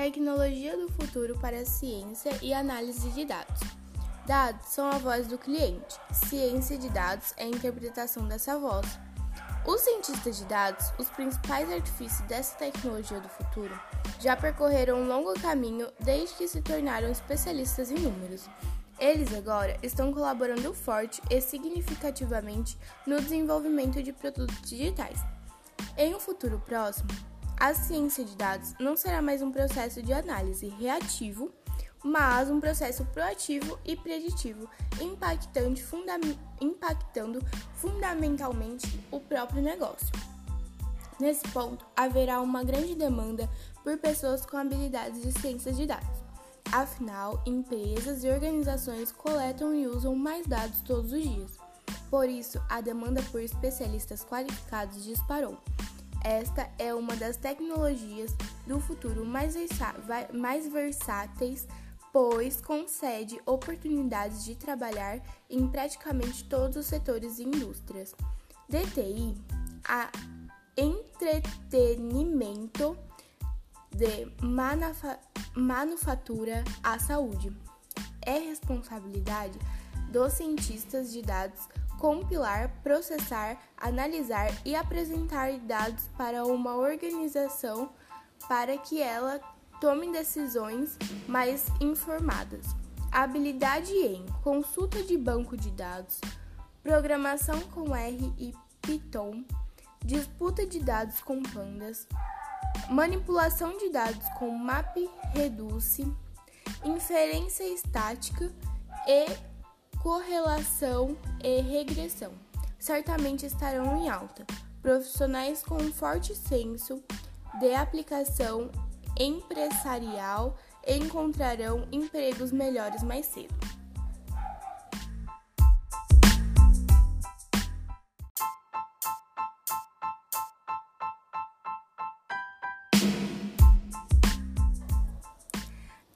Tecnologia do futuro para ciência e análise de dados. Dados são a voz do cliente. Ciência de dados é a interpretação dessa voz. Os cientistas de dados, os principais artifícios dessa tecnologia do futuro, já percorreram um longo caminho desde que se tornaram especialistas em números. Eles agora estão colaborando forte e significativamente no desenvolvimento de produtos digitais. Em um futuro próximo, a ciência de dados não será mais um processo de análise reativo, mas um processo proativo e preditivo, funda impactando fundamentalmente o próprio negócio. Nesse ponto, haverá uma grande demanda por pessoas com habilidades de ciência de dados. Afinal, empresas e organizações coletam e usam mais dados todos os dias. Por isso, a demanda por especialistas qualificados disparou. Esta é uma das tecnologias do futuro mais, mais versáteis, pois concede oportunidades de trabalhar em praticamente todos os setores e indústrias. DTI, a entretenimento de manufatura à saúde. É responsabilidade dos cientistas de dados compilar, processar, analisar e apresentar dados para uma organização para que ela tome decisões mais informadas. Habilidade em consulta de banco de dados, programação com R e Python, disputa de dados com pandas, manipulação de dados com MapReduce, inferência estática e correlação e regressão certamente estarão em alta. Profissionais com um forte senso de aplicação empresarial encontrarão empregos melhores mais cedo.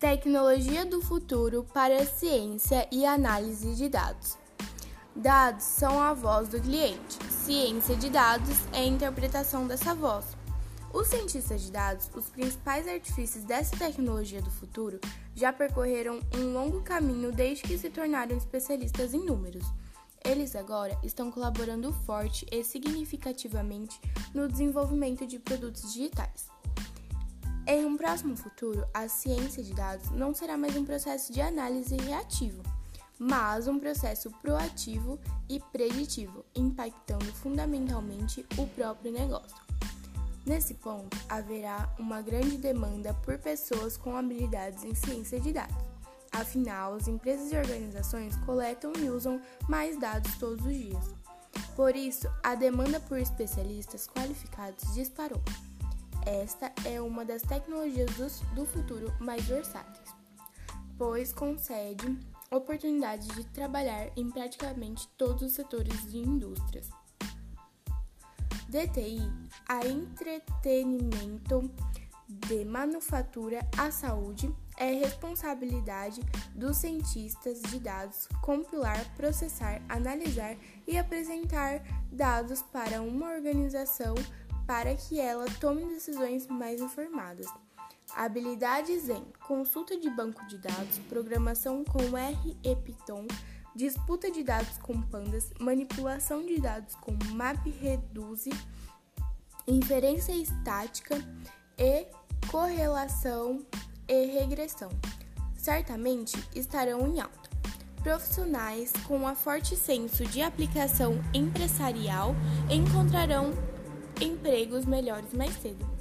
Tecnologia do futuro para ciência e análise de dados. Dados são a voz do cliente. Ciência de dados é a interpretação dessa voz. Os cientistas de dados, os principais artifícios dessa tecnologia do futuro, já percorreram um longo caminho desde que se tornaram especialistas em números. Eles agora estão colaborando forte e significativamente no desenvolvimento de produtos digitais. Em um próximo futuro, a ciência de dados não será mais um processo de análise reativo, mas um processo proativo e preditivo, impactando fundamentalmente o próprio negócio. Nesse ponto, haverá uma grande demanda por pessoas com habilidades em ciência de dados. Afinal, as empresas e organizações coletam e usam mais dados todos os dias. Por isso, a demanda por especialistas qualificados disparou. Esta é uma das tecnologias do futuro mais versáteis, pois concede oportunidades de trabalhar em praticamente todos os setores de indústrias. DTI, a entretenimento de manufatura à saúde, é responsabilidade dos cientistas de dados compilar, processar, analisar e apresentar dados para uma organização para que ela tome decisões mais informadas. Habilidades em consulta de banco de dados, programação com R e Python, disputa de dados com pandas, manipulação de dados com MapReduce, inferência estática e correlação e regressão. Certamente estarão em alta. Profissionais com um forte senso de aplicação empresarial encontrarão empregos melhores mais cedo.